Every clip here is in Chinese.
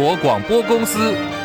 国广播公司。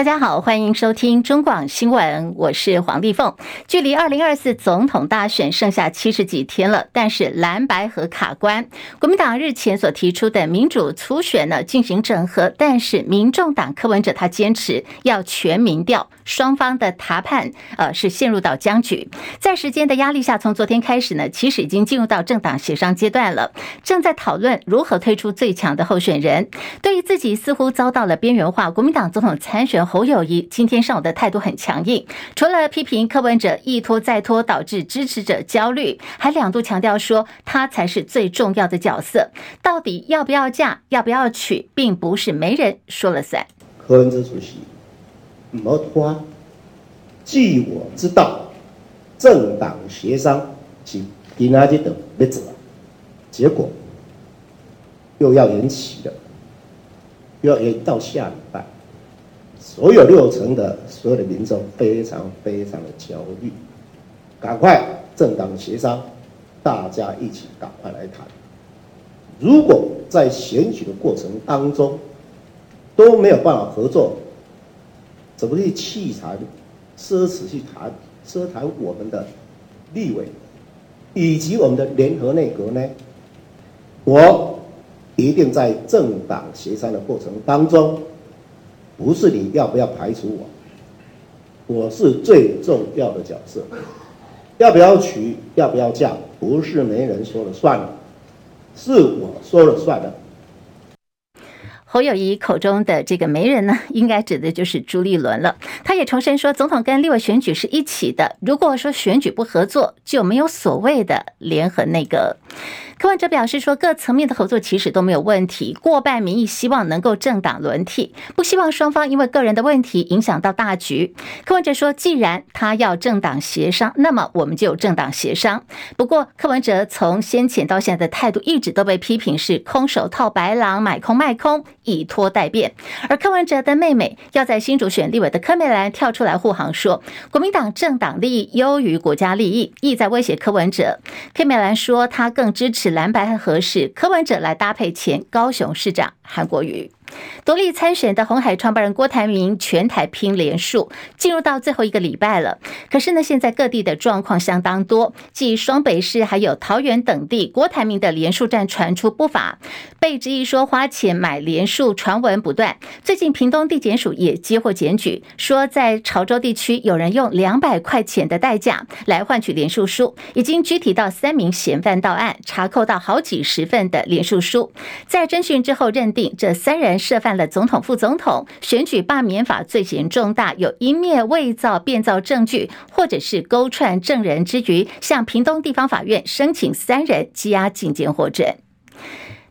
大家好，欢迎收听中广新闻，我是黄丽凤。距离二零二四总统大选剩下七十几天了，但是蓝白和卡关。国民党日前所提出的民主初选呢，进行整合，但是民众党柯文哲他坚持要全民调，双方的谈判呃是陷入到僵局。在时间的压力下，从昨天开始呢，其实已经进入到政党协商阶段了，正在讨论如何推出最强的候选人。对于自己似乎遭到了边缘化，国民党总统参选。侯友宜今天上午的态度很强硬，除了批评柯文哲一拖再拖导致支持者焦虑，还两度强调说他才是最重要的角色。到底要不要嫁，要不要娶，并不是没人说了算。柯文哲主席，没拖，据我知道，政党协商是今仔日的日子，结果又要延期了，又要延到下礼拜。所有六成的所有的民众非常非常的焦虑，赶快政党协商，大家一起赶快来谈。如果在选举的过程当中都没有办法合作，怎么去弃谈、奢侈去谈、奢谈我们的立委以及我们的联合内阁呢？我一定在政党协商的过程当中。不是你要不要排除我，我是最重要的角色。要不要娶，要不要嫁，不是没人说了算了，是我说了算了。侯友宜口中的这个媒人呢，应该指的就是朱立伦了。他也重申说，总统跟立委选举是一起的，如果说选举不合作，就没有所谓的联合内阁。柯文哲表示说，各层面的合作其实都没有问题，过半民意希望能够政党轮替，不希望双方因为个人的问题影响到大局。柯文哲说，既然他要政党协商，那么我们就政党协商。不过，柯文哲从先前到现在的态度一直都被批评是空手套白狼，买空卖空，以拖待变。而柯文哲的妹妹要在新竹选立委的柯美兰跳出来护航，说国民党政党利益优于国家利益，意在威胁柯文哲。柯美兰说，她更支持。蓝白很合适，柯文者来搭配前高雄市长韩国瑜。独立参选的红海创办人郭台铭全台拼连署，进入到最后一个礼拜了。可是呢，现在各地的状况相当多，继双北市还有桃园等地，郭台铭的连署战传出不法，被质疑说花钱买连署，传闻不断。最近屏东地检署也接获检举，说在潮州地区有人用两百块钱的代价来换取连署书，已经拘提到三名嫌犯到案，查扣到好几十份的连署书。在侦讯之后，认定这三人。涉犯了总统、副总统选举罢免法，罪行重大，有一面伪造、变造证据，或者是勾串证人之余，向屏东地方法院申请三人羁押禁见获准。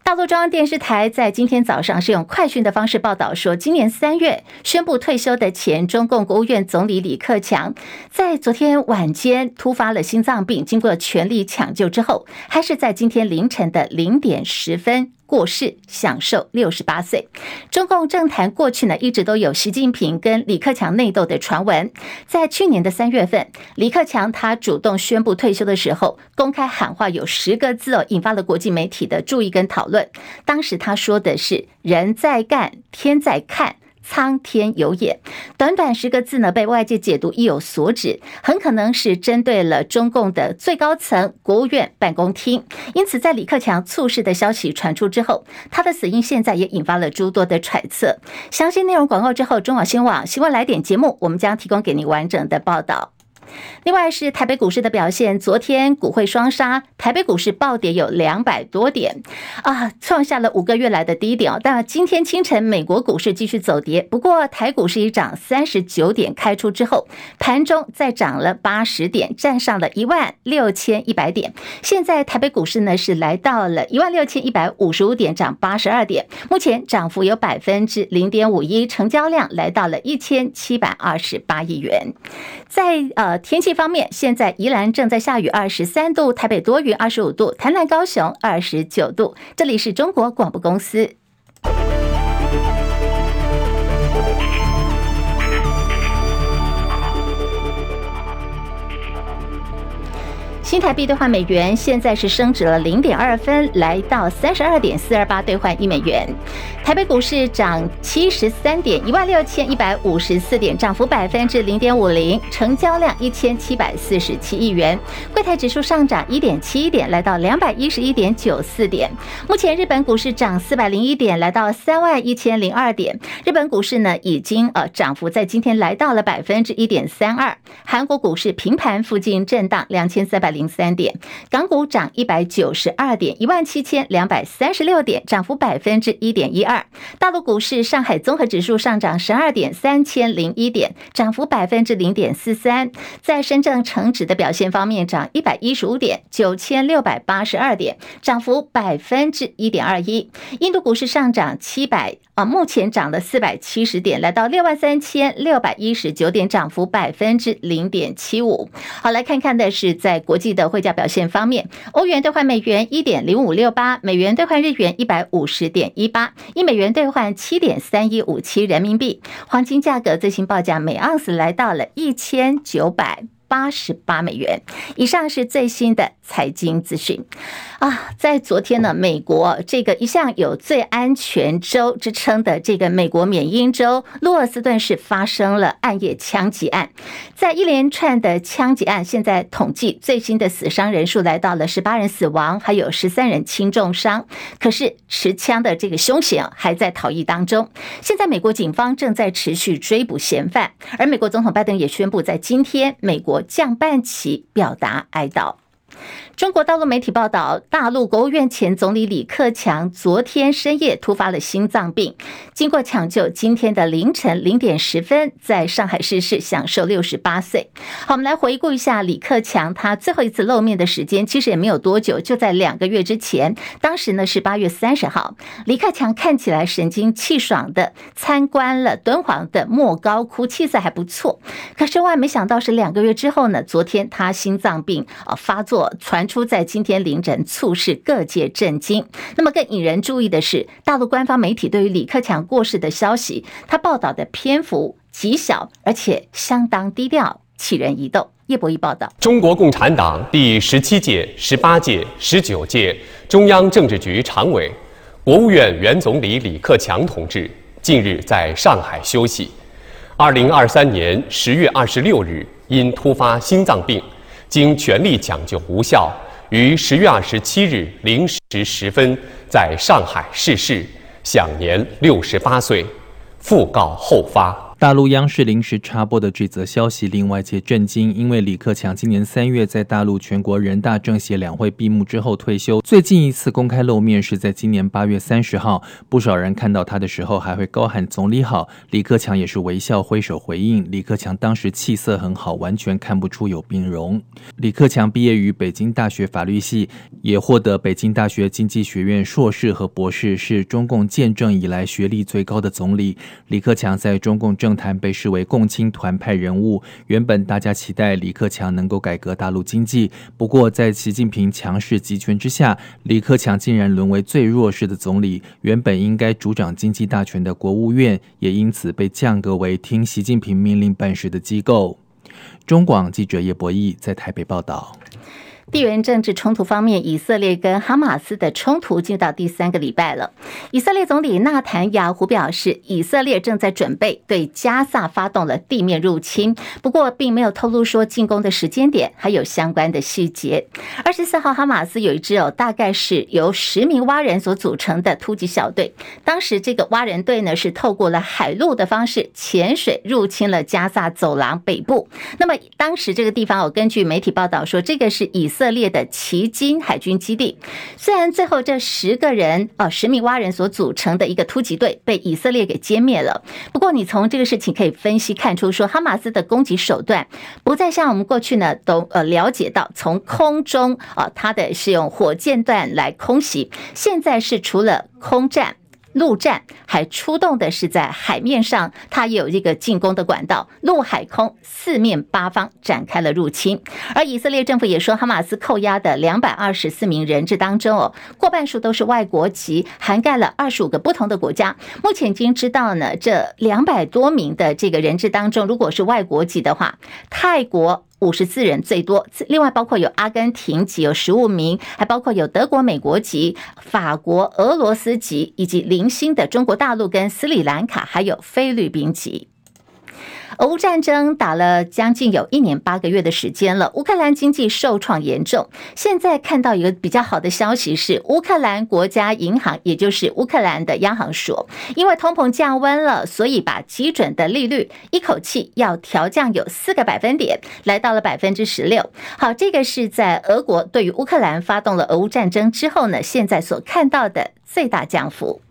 大陆中央电视台在今天早上是用快讯的方式报道说，今年三月宣布退休的前中共国务院总理李克强，在昨天晚间突发了心脏病，经过全力抢救之后，还是在今天凌晨的零点十分。过世，享受六十八岁。中共政坛过去呢，一直都有习近平跟李克强内斗的传闻。在去年的三月份，李克强他主动宣布退休的时候，公开喊话有十个字哦，引发了国际媒体的注意跟讨论。当时他说的是“人在干，天在看”。苍天有眼，短短十个字呢，被外界解读意有所指，很可能是针对了中共的最高层国务院办公厅。因此，在李克强猝逝的消息传出之后，他的死因现在也引发了诸多的揣测。详细内容广告之后，中网新闻网新闻来点节目，我们将提供给您完整的报道。另外是台北股市的表现，昨天股汇双杀，台北股市暴跌有两百多点啊，创下了五个月来的低点哦。但今天清晨美国股市继续走跌，不过台股市一涨三十九点，开出之后盘中再涨了八十点，站上了一万六千一百点。现在台北股市呢是来到了一万六千一百五十五点，涨八十二点，目前涨幅有百分之零点五一，成交量来到了一千七百二十八亿元。在呃。天气方面，现在宜兰正在下雨，二十三度；台北多云，二十五度；台南、高雄二十九度。这里是中国广播公司。新台币兑换美元现在是升值了零点二分，来到三十二点四二八兑换一美元。台北股市涨七十三点，一万六千一百五十四点，涨幅百分之零点五零，成交量一千七百四十七亿元。柜台指数上涨一点七一点，来到两百一十一点九四点。目前日本股市涨四百零一点，来到三万一千零二点。日本股市呢，已经呃涨幅在今天来到了百分之一点三二。韩国股市平盘附近震荡两千三百零三点。港股涨一百九十二点，一万七千两百三十六点，涨幅百分之一点一二。大陆股市，上海综合指数上涨十二点，三千零一点，涨幅百分之零点四三。在深圳成指的表现方面，涨一百一十五点，九千六百八十二点，涨幅百分之一点二一。印度股市上涨七百啊，目前涨了四百七十点，来到六万三千六百一十九点，涨幅百分之零点七五。好，来看看的是在国际的汇价表现方面，欧元兑换美元一点零五六八，美元兑换日元一百五十点一八，一美元兑换七点三一五七人民币。黄金价格最新报价每盎司来到了一千九百八十八美元以上。是最新的财经资讯啊，在昨天呢，美国这个一向有最安全州之称的这个美国缅因州洛尔斯顿市发生了暗夜枪击案，在一连串的枪击案，现在统计最新的死伤人数来到了十八人死亡，还有十三人轻重伤。可是持枪的这个凶嫌还在逃逸当中，现在美国警方正在持续追捕嫌犯，而美国总统拜登也宣布，在今天美国降半旗表达哀悼。中国大陆媒体报道，大陆国务院前总理李克强昨天深夜突发了心脏病，经过抢救，今天的凌晨零点十分在上海逝世，享寿六十八岁。好，我们来回顾一下李克强他最后一次露面的时间，其实也没有多久，就在两个月之前。当时呢是八月三十号，李克强看起来神清气爽的参观了敦煌的莫高窟，气色还不错。可是万万没想到是两个月之后呢，昨天他心脏病啊发作传。出在今天凌晨，促使各界震惊。那么更引人注意的是，大陆官方媒体对于李克强过世的消息，他报道的篇幅极小，而且相当低调，启人疑窦。叶博弈报道：中国共产党第十七届、十八届、十九届中央政治局常委、国务院原总理李克强同志近日在上海休息。二零二三年十月二十六日，因突发心脏病。经全力抢救无效，于十月二十七日零时十分在上海逝世，享年六十八岁，讣告后发。大陆央视临时插播的这则消息令外界震惊，因为李克强今年三月在大陆全国人大政协两会闭幕之后退休，最近一次公开露面是在今年八月三十号。不少人看到他的时候还会高喊“总理好”，李克强也是微笑挥手回应。李克强当时气色很好，完全看不出有病容。李克强毕业于北京大学法律系，也获得北京大学经济学院硕士和博士，是中共建政以来学历最高的总理。李克强在中共政政坛被视为共青团派人物，原本大家期待李克强能够改革大陆经济，不过在习近平强势集权之下，李克强竟然沦为最弱势的总理。原本应该主掌经济大权的国务院，也因此被降格为听习近平命令办事的机构。中广记者叶博弈在台北报道。地缘政治冲突方面，以色列跟哈马斯的冲突进到第三个礼拜了。以色列总理纳坦雅胡表示，以色列正在准备对加萨发动了地面入侵，不过并没有透露说进攻的时间点，还有相关的细节。二十四号，哈马斯有一支哦，大概是由十名蛙人所组成的突击小队。当时这个蛙人队呢，是透过了海路的方式潜水入侵了加萨走廊北部。那么当时这个地方，我根据媒体报道说，这个是以。以色列的奇金海军基地，虽然最后这十个人啊，十名蛙人所组成的一个突击队被以色列给歼灭了，不过你从这个事情可以分析看出，说哈马斯的攻击手段不再像我们过去呢都呃了解到，从空中啊，它的是用火箭弹来空袭，现在是除了空战。陆战还出动的是在海面上，它也有一个进攻的管道，陆海空四面八方展开了入侵。而以色列政府也说，哈马斯扣押的两百二十四名人质当中，哦，过半数都是外国籍，涵盖了二十五个不同的国家。目前已经知道呢，这两百多名的这个人质当中，如果是外国籍的话，泰国。五十四人最多。另外包括有阿根廷籍有十五名，还包括有德国、美国籍、法国、俄罗斯籍，以及零星的中国大陆跟斯里兰卡，还有菲律宾籍。俄乌战争打了将近有一年八个月的时间了，乌克兰经济受创严重。现在看到一个比较好的消息是，乌克兰国家银行，也就是乌克兰的央行说，因为通膨降温了，所以把基准的利率一口气要调降有四个百分点，来到了百分之十六。好，这个是在俄国对于乌克兰发动了俄乌战争之后呢，现在所看到的最大降幅。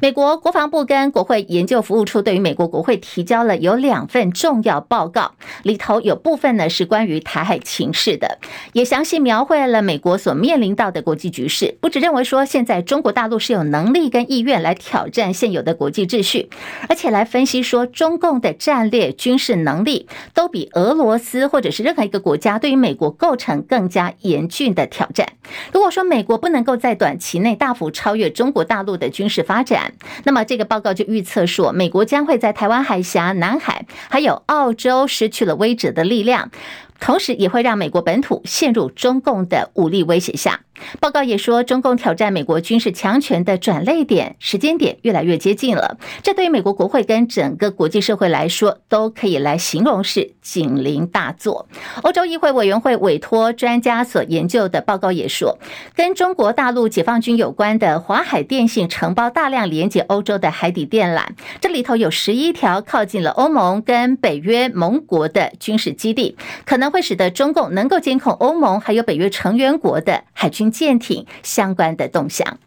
美国国防部跟国会研究服务处对于美国国会提交了有两份重要报告，里头有部分呢是关于台海情势的，也详细描绘了美国所面临到的国际局势。不只认为说现在中国大陆是有能力跟意愿来挑战现有的国际秩序，而且来分析说中共的战略军事能力都比俄罗斯或者是任何一个国家对于美国构成更加严峻的挑战。如果说美国不能够在短期内大幅超越中国大陆的军事发展，那么这个报告就预测说，美国将会在台湾海峡、南海还有澳洲失去了威慑的力量。同时也会让美国本土陷入中共的武力威胁下。报告也说，中共挑战美国军事强权的转捩点时间点越来越接近了。这对于美国国会跟整个国际社会来说，都可以来形容是警铃大作。欧洲议会委员会委托专家所研究的报告也说，跟中国大陆解放军有关的华海电信承包大量连接欧洲的海底电缆，这里头有十一条靠近了欧盟跟北约盟国的军事基地，可能。会使得中共能够监控欧盟还有北约成员国的海军舰艇相关的动向。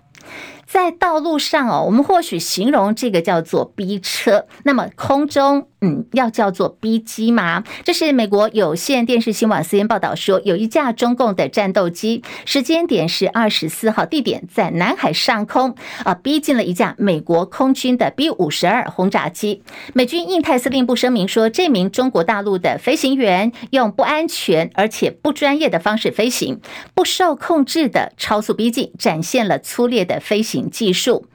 在道路上哦，我们或许形容这个叫做逼车，那么空中。嗯，要叫做逼机吗？这是美国有线电视新闻网 cn 报道说，有一架中共的战斗机，时间点是二十四号，地点在南海上空啊，逼近了一架美国空军的 B 五十二轰炸机。美军印太司令部声明说，这名中国大陆的飞行员用不安全而且不专业的方式飞行，不受控制的超速逼近，展现了粗劣的飞行技术。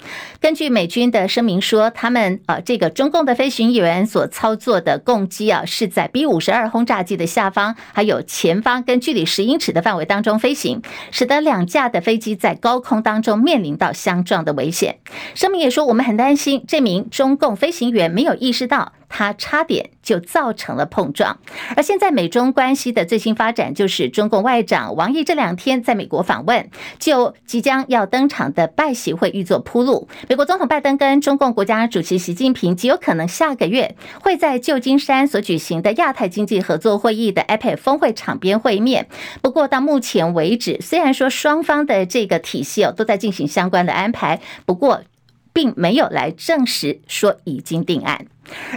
根据美军的声明说，他们呃，这个中共的飞行员所操作的攻击啊，是在 B 五十二轰炸机的下方，还有前方跟距离十英尺的范围当中飞行，使得两架的飞机在高空当中面临到相撞的危险。声明也说，我们很担心这名中共飞行员没有意识到。他差点就造成了碰撞，而现在美中关系的最新发展，就是中共外长王毅这两天在美国访问，就即将要登场的拜习会预做铺路。美国总统拜登跟中共国家主席习近平极有可能下个月会在旧金山所举行的亚太经济合作会议的 APEC 峰会场边会面。不过到目前为止，虽然说双方的这个体系哦都在进行相关的安排，不过并没有来证实说已经定案。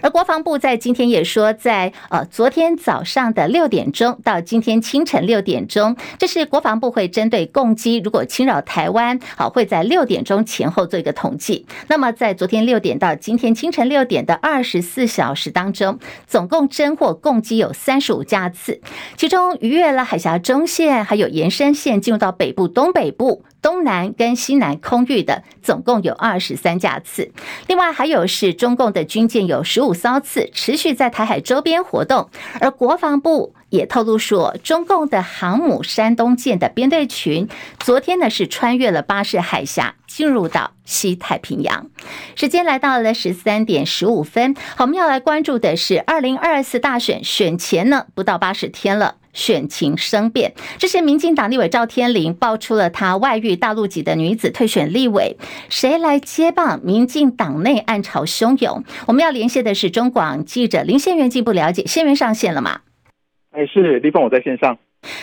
而国防部在今天也说，在呃昨天早上的六点钟到今天清晨六点钟，这是国防部会针对共机如果侵扰台湾，好会在六点钟前后做一个统计。那么在昨天六点到今天清晨六点的二十四小时当中，总共侦获共机有三十五架次，其中逾越了海峡中线，还有延伸线进入到北部、东北部。东南跟西南空域的总共有二十三架次，另外还有是中共的军舰有十五艘次，持续在台海周边活动。而国防部也透露说，中共的航母山东舰的编队群昨天呢是穿越了巴士海峡，进入到西太平洋。时间来到了十三点十五分，我们要来关注的是二零二四大选选前呢不到八十天了。选情生变，这是民进党立委赵天麟爆出了他外遇大陆籍的女子退选立委，谁来接棒？民进党内暗潮汹涌。我们要连线的是中广记者林宪元，进一步了解。宪元上线了吗？哎，是立峰，我在线上。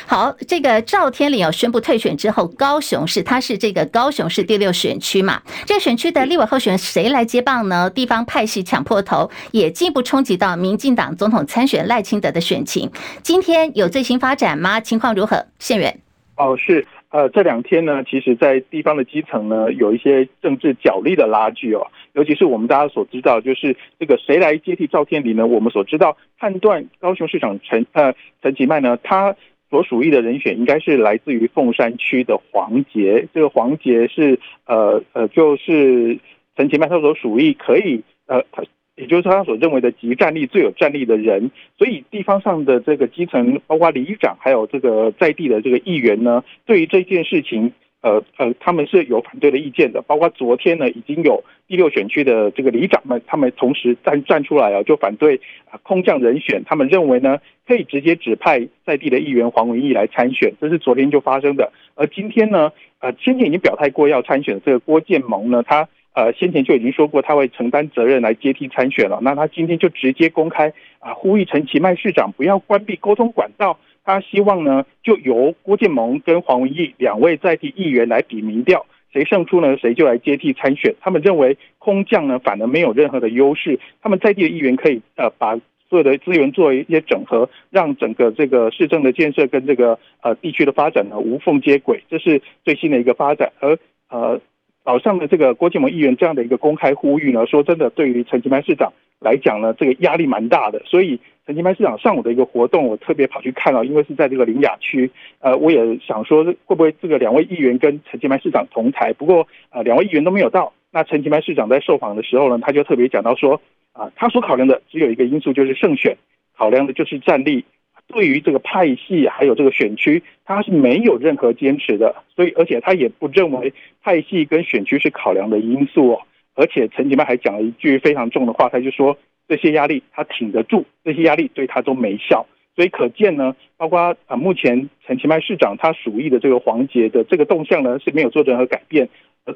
好，这个赵天麟要宣布退选之后，高雄市他是这个高雄市第六选区嘛？这个选区的立委候选人谁来接棒呢？地方派系抢破头，也进一步冲击到民进党总统参选赖清德的选情。今天有最新发展吗？情况如何？宪元哦，是呃，这两天呢，其实，在地方的基层呢，有一些政治角力的拉锯哦，尤其是我们大家所知道，就是这个谁来接替赵天麟呢？我们所知道，判断高雄市长陈呃陈其迈呢，他。所属意的人选应该是来自于凤山区的黄杰，这个黄杰是呃呃，就是陈其迈他所属意可以呃，他也就是他所认为的极战力、最有战力的人。所以地方上的这个基层，包括里长，还有这个在地的这个议员呢，对于这件事情。呃呃，他们是有反对的意见的，包括昨天呢，已经有第六选区的这个里长们，他们同时站站出来啊，就反对啊空降人选，他们认为呢，可以直接指派在地的议员黄文义来参选，这是昨天就发生的。而今天呢，呃，先前已经表态过要参选的这个郭建盟呢，他呃先前就已经说过他会承担责任来接替参选了，那他今天就直接公开啊呼吁陈其迈市长不要关闭沟通管道。他希望呢，就由郭建盟跟黄文义两位在地议员来比民调，谁胜出呢，谁就来接替参选。他们认为空降呢，反而没有任何的优势。他们在地的议员可以呃，把所有的资源做一些整合，让整个这个市政的建设跟这个呃地区的发展呢无缝接轨，这是最新的一个发展。而呃早上的这个郭建盟议员这样的一个公开呼吁呢，说真的，对于陈其迈市长来讲呢，这个压力蛮大的，所以。陈其迈市长上午的一个活动，我特别跑去看了，因为是在这个林雅区。呃，我也想说，会不会这个两位议员跟陈其迈市长同台？不过，呃，两位议员都没有到。那陈其迈市长在受访的时候呢，他就特别讲到说，啊、呃，他所考量的只有一个因素，就是胜选，考量的就是战力。对于这个派系还有这个选区，他是没有任何坚持的。所以，而且他也不认为派系跟选区是考量的因素哦。而且，陈其迈还讲了一句非常重的话，他就说。这些压力他挺得住，这些压力对他都没效，所以可见呢，包括啊目前陈其迈市长他鼠疫的这个黄捷的这个动向呢是没有做任何改变，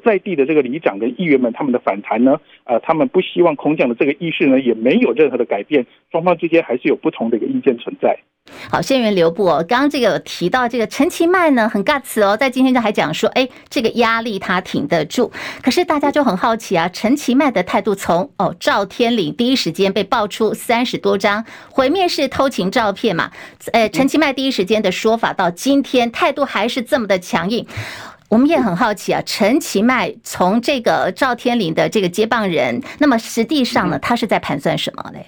在地的这个里长跟议员们他们的反弹呢，呃他们不希望空降的这个意识呢也没有任何的改变，双方之间还是有不同的一个意见存在。好，县员留步哦。刚刚这个有提到这个陈其迈呢，很尬词哦，在今天就还讲说，哎，这个压力他挺得住。可是大家就很好奇啊，陈其迈的态度从哦赵天麟第一时间被爆出三十多张毁灭式偷情照片嘛，呃，陈其迈第一时间的说法到今天态度还是这么的强硬。我们也很好奇啊，陈其迈从这个赵天麟的这个接棒人，那么实际上呢，他是在盘算什么呢？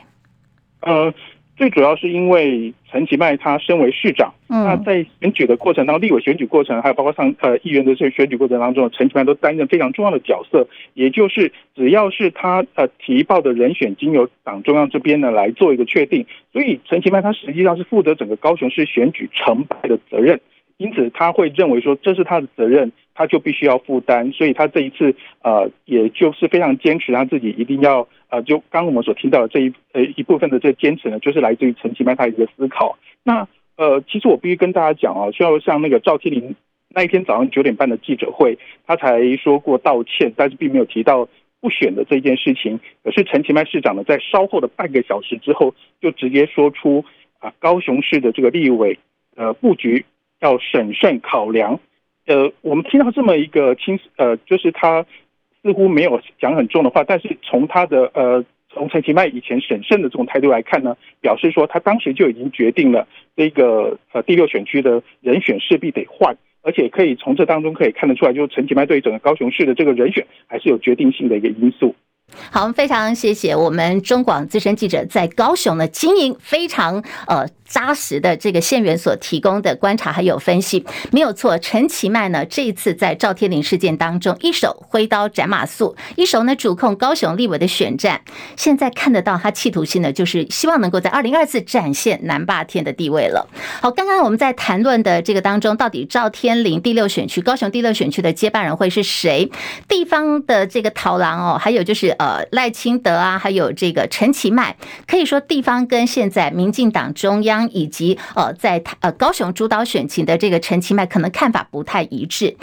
呃。最主要是因为陈其迈他身为市长，那在选举的过程当中，立委选举过程，还有包括上呃议员的这个选举过程当中，陈其迈都担任非常重要的角色。也就是只要是他呃提报的人选，经由党中央这边呢来做一个确定，所以陈其迈他实际上是负责整个高雄市选举成败的责任。因此他会认为说这是他的责任，他就必须要负担。所以他这一次呃，也就是非常坚持他自己一定要。呃，就刚我们所听到的这一呃一部分的这个坚持呢，就是来自于陈其迈他一个思考。那呃，其实我必须跟大家讲啊，就像那个赵天麟那一天早上九点半的记者会，他才说过道歉，但是并没有提到不选的这件事情。可是陈其迈市长呢，在稍后的半个小时之后，就直接说出啊，高雄市的这个立委呃布局要审慎考量。呃，我们听到这么一个轻呃，就是他。似乎没有讲很重的话，但是从他的呃，从陈其迈以前审慎的这种态度来看呢，表示说他当时就已经决定了这个呃第六选区的人选势必得换，而且可以从这当中可以看得出来，就是陈其迈对整个高雄市的这个人选还是有决定性的一个因素。好，我们非常谢谢我们中广资深记者在高雄的经营非常呃。扎实的这个县员所提供的观察还有分析没有错。陈其迈呢，这一次在赵天麟事件当中，一手挥刀斩马谡，一手呢主控高雄立委的选战。现在看得到他企图心呢，就是希望能够在二零二四展现南霸天的地位了。好，刚刚我们在谈论的这个当中，到底赵天麟第六选区、高雄第六选区的接班人会是谁？地方的这个桃郎哦，还有就是呃赖清德啊，还有这个陈其迈，可以说地方跟现在民进党中央。以及呃，在呃高雄主导选情的这个陈其迈可能看法不太一致，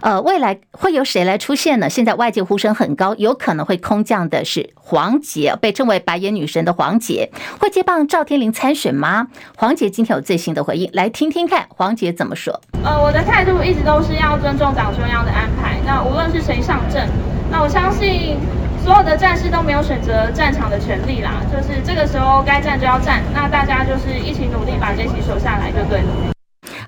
呃，未来会由谁来出现呢？现在外界呼声很高，有可能会空降的是黄捷，被称为白眼女神的黄捷，会接棒赵天麟参选吗？黄捷今天有最新的回应，来听听看黄捷怎么说。呃，我的态度一直都是要尊重党中央的安排，那无论是谁上阵，那我相信。所有的战士都没有选择战场的权利啦，就是这个时候该战就要战，那大家就是一起努力把这起守下来就对了。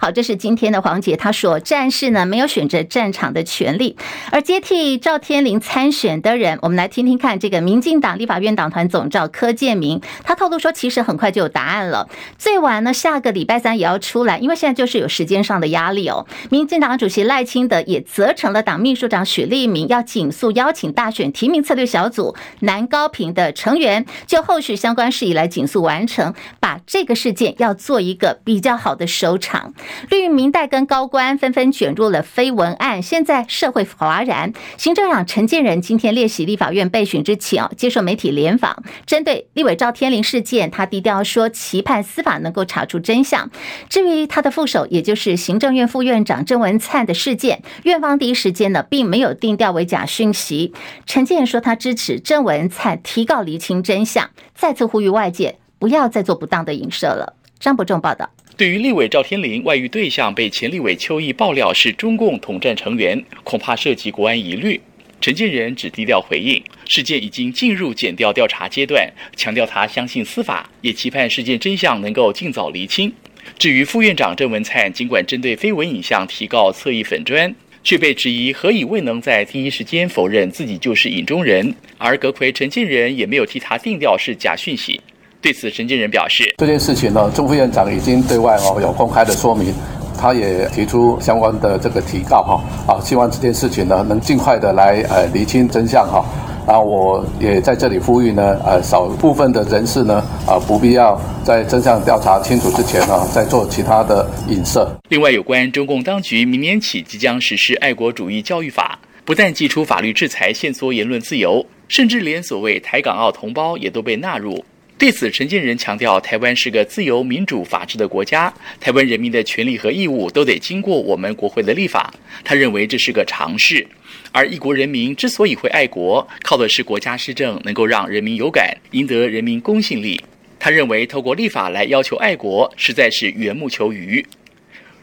好，这是今天的黄捷，他说战士呢没有选择战场的权利，而接替赵天麟参选的人，我们来听听看这个民进党立法院党团总召柯建铭，他透露说，其实很快就有答案了，最晚呢下个礼拜三也要出来，因为现在就是有时间上的压力哦。民进党主席赖清德也责成了党秘书长许立明，要尽速邀请大选提名策略小组南高屏的成员，就后续相关事宜来尽速完成，把这个事件要做一个比较好的收场。绿营民代跟高官纷纷卷入了绯闻案，现在社会哗然。行政长陈建仁今天列席立法院备询之前，接受媒体联访，针对立委赵天麟事件，他低调说期盼司法能够查出真相。至于他的副手，也就是行政院副院长郑文灿的事件，院方第一时间呢并没有定调为假讯息。陈建仁说他支持郑文灿提告厘清真相，再次呼吁外界不要再做不当的影射了。张伯仲报道。对于立委赵天麟外遇对象被前立委邱毅爆料是中共统战成员，恐怕涉及国安疑虑。陈建仁只低调回应，事件已经进入检调调查阶段，强调他相信司法，也期盼事件真相能够尽早厘清。至于副院长郑文灿，尽管针对绯闻影像提告侧翼粉砖，却被质疑何以未能在第一时间否认自己就是影中人，而阁揆陈建仁也没有替他定调是假讯息。对此，陈建仁表示：“这件事情呢，钟副院长已经对外哦有公开的说明，他也提出相关的这个提告哈啊，希望这件事情呢能尽快的来呃厘清真相哈。然后我也在这里呼吁呢，呃少部分的人士呢啊不必要在真相调查清楚之前呢再做其他的影射。另外，有关中共当局明年起即将实施爱国主义教育法，不但祭出法律制裁限缩言论自由，甚至连所谓台港澳同胞也都被纳入。”对此，陈建仁强调，台湾是个自由、民主、法治的国家，台湾人民的权利和义务都得经过我们国会的立法。他认为这是个常识，而一国人民之所以会爱国，靠的是国家施政能够让人民有感，赢得人民公信力。他认为，透过立法来要求爱国，实在是缘木求鱼。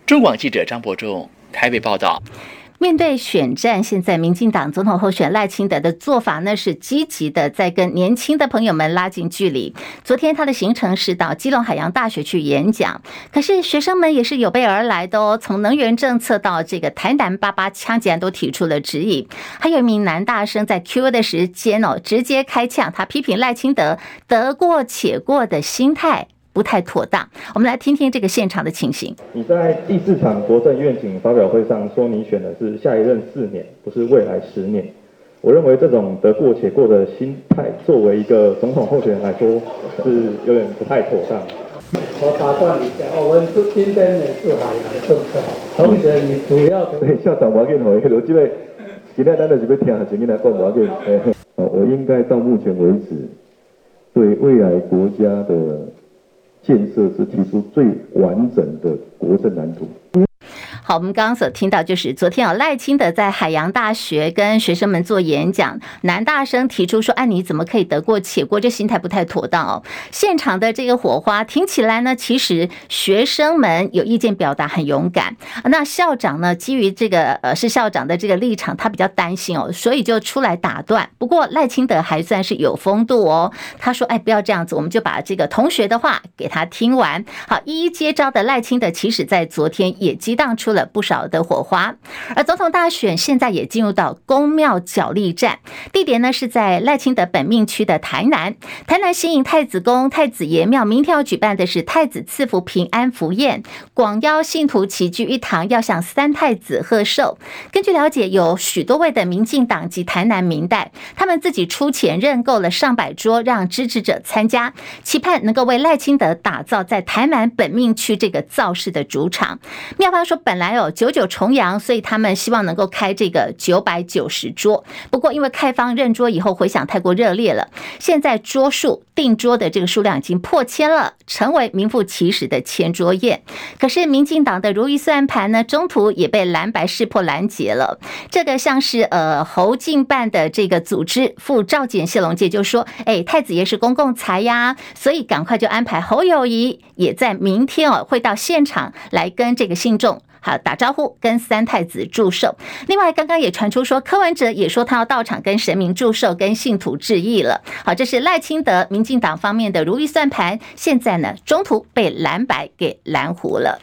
中广记者张伯仲台北报道。面对选战，现在民进党总统候选赖清德的做法呢，是积极的在跟年轻的朋友们拉近距离。昨天他的行程是到基隆海洋大学去演讲，可是学生们也是有备而来的哦。从能源政策到这个台南八八枪击案都提出了质疑。还有一名男大生在 Q&A 的时间哦，直接开呛，他批评赖清德得过且过的心态。不太妥当，我们来听听这个现场的情形。你在第四场国政愿景发表会上说，你选的是下一任四年，不是未来十年。我认为这种得过且过的心态，作为一个总统候选人来说，是有点不太妥当。我打断一下，我们今天的是海洋政策，同学，你主要对校长我跟我有机会，今天单的准备听，前面来讲我跟，我应该到目前为止，对未来国家的。建设是提出最完整的国政蓝图。好，我们刚刚所听到就是昨天啊，赖清德在海洋大学跟学生们做演讲，男大生提出说：“哎，你怎么可以得过且过？这心态不太妥当哦。”现场的这个火花听起来呢，其实学生们有意见表达很勇敢。那校长呢，基于这个呃是校长的这个立场，他比较担心哦，所以就出来打断。不过赖清德还算是有风度哦，他说：“哎，不要这样子，我们就把这个同学的话给他听完。”好，一一接招的赖清德，其实在昨天也激荡出了。不少的火花，而总统大选现在也进入到宫庙角力战，地点呢是在赖清德本命区的台南。台南新营太子宫太子爷庙明天要举办的是太子赐福平安福宴，广邀信徒齐聚一堂，要向三太子贺寿。根据了解，有许多位的民进党及台南民代，他们自己出钱认购了上百桌，让支持者参加，期盼能够为赖清德打造在台南本命区这个造势的主场。妙方说，本来。还有九九重阳，所以他们希望能够开这个九百九十桌。不过因为开方认桌以后回响太过热烈了，现在桌数订桌的这个数量已经破千了，成为名副其实的千桌宴。可是民进党的如意算盘呢，中途也被蓝白识破拦截了。这个像是呃侯进办的这个组织副召简谢龙介就说：“哎，太子爷是公共财呀，所以赶快就安排侯友谊也在明天哦会到现场来跟这个信众。”好，打招呼，跟三太子祝寿。另外，刚刚也传出说，柯文哲也说他要到场跟神明祝寿，跟信徒致意了。好，这是赖清德、民进党方面的如意算盘，现在呢，中途被蓝白给拦糊了。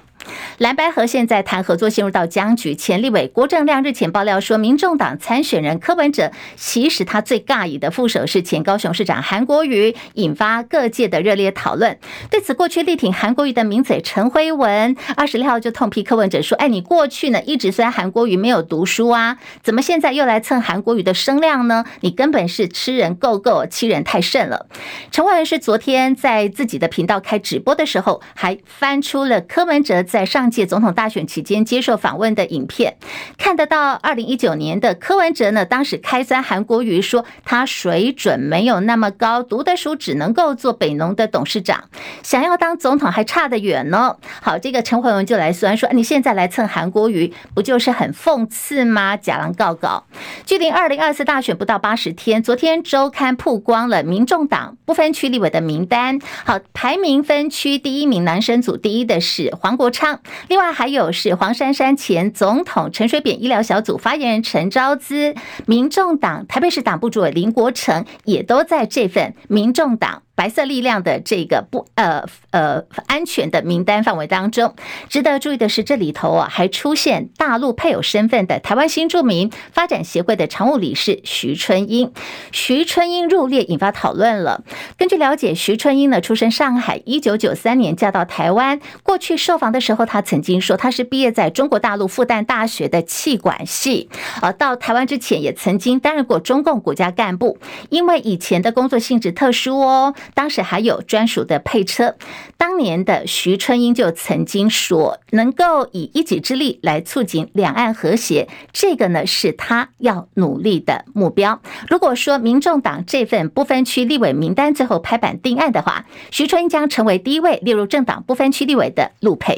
蓝白合现在谈合作陷入到僵局。前立委郭正亮日前爆料说，民众党参选人柯文哲其实他最尬意的副手是前高雄市长韩国瑜，引发各界的热烈讨论。对此，过去力挺韩国瑜的名嘴陈辉文二十六号就痛批柯文哲说：“哎，你过去呢一直虽然韩国瑜没有读书啊，怎么现在又来蹭韩国瑜的声量呢？你根本是吃人够够，欺人太甚了。”陈辉文是昨天在自己的频道开直播的时候，还翻出了柯文哲在在上届总统大选期间接受访问的影片，看得到二零一九年的柯文哲呢，当时开酸韩国瑜说他水准没有那么高，读的书只能够做北农的董事长，想要当总统还差得远呢。好，这个陈慧文就来酸说，你现在来蹭韩国瑜，不就是很讽刺吗？假狼告告。距离二零二四大选不到八十天，昨天周刊曝光了民众党不分区立委的名单，好，排名分区第一名男生组第一的是黄国昌，另外还有是黄珊珊前总统陈水扁医疗小组发言人陈昭姿，民众党台北市党部主委林国成也都在这份民众党。白色力量的这个不呃呃安全的名单范围当中，值得注意的是，这里头啊还出现大陆配偶身份的台湾新住民发展协会的常务理事徐春英。徐春英入列，引发讨论了。根据了解，徐春英呢出生上海，一九九三年嫁到台湾。过去受访的时候，她曾经说她是毕业在中国大陆复旦大学的气管系，而到台湾之前也曾经担任过中共国家干部。因为以前的工作性质特殊哦。当时还有专属的配车。当年的徐春英就曾经说，能够以一己之力来促进两岸和谐，这个呢是她要努力的目标。如果说民众党这份不分区立委名单最后拍板定案的话，徐春英将成为第一位列入政党不分区立委的陆配。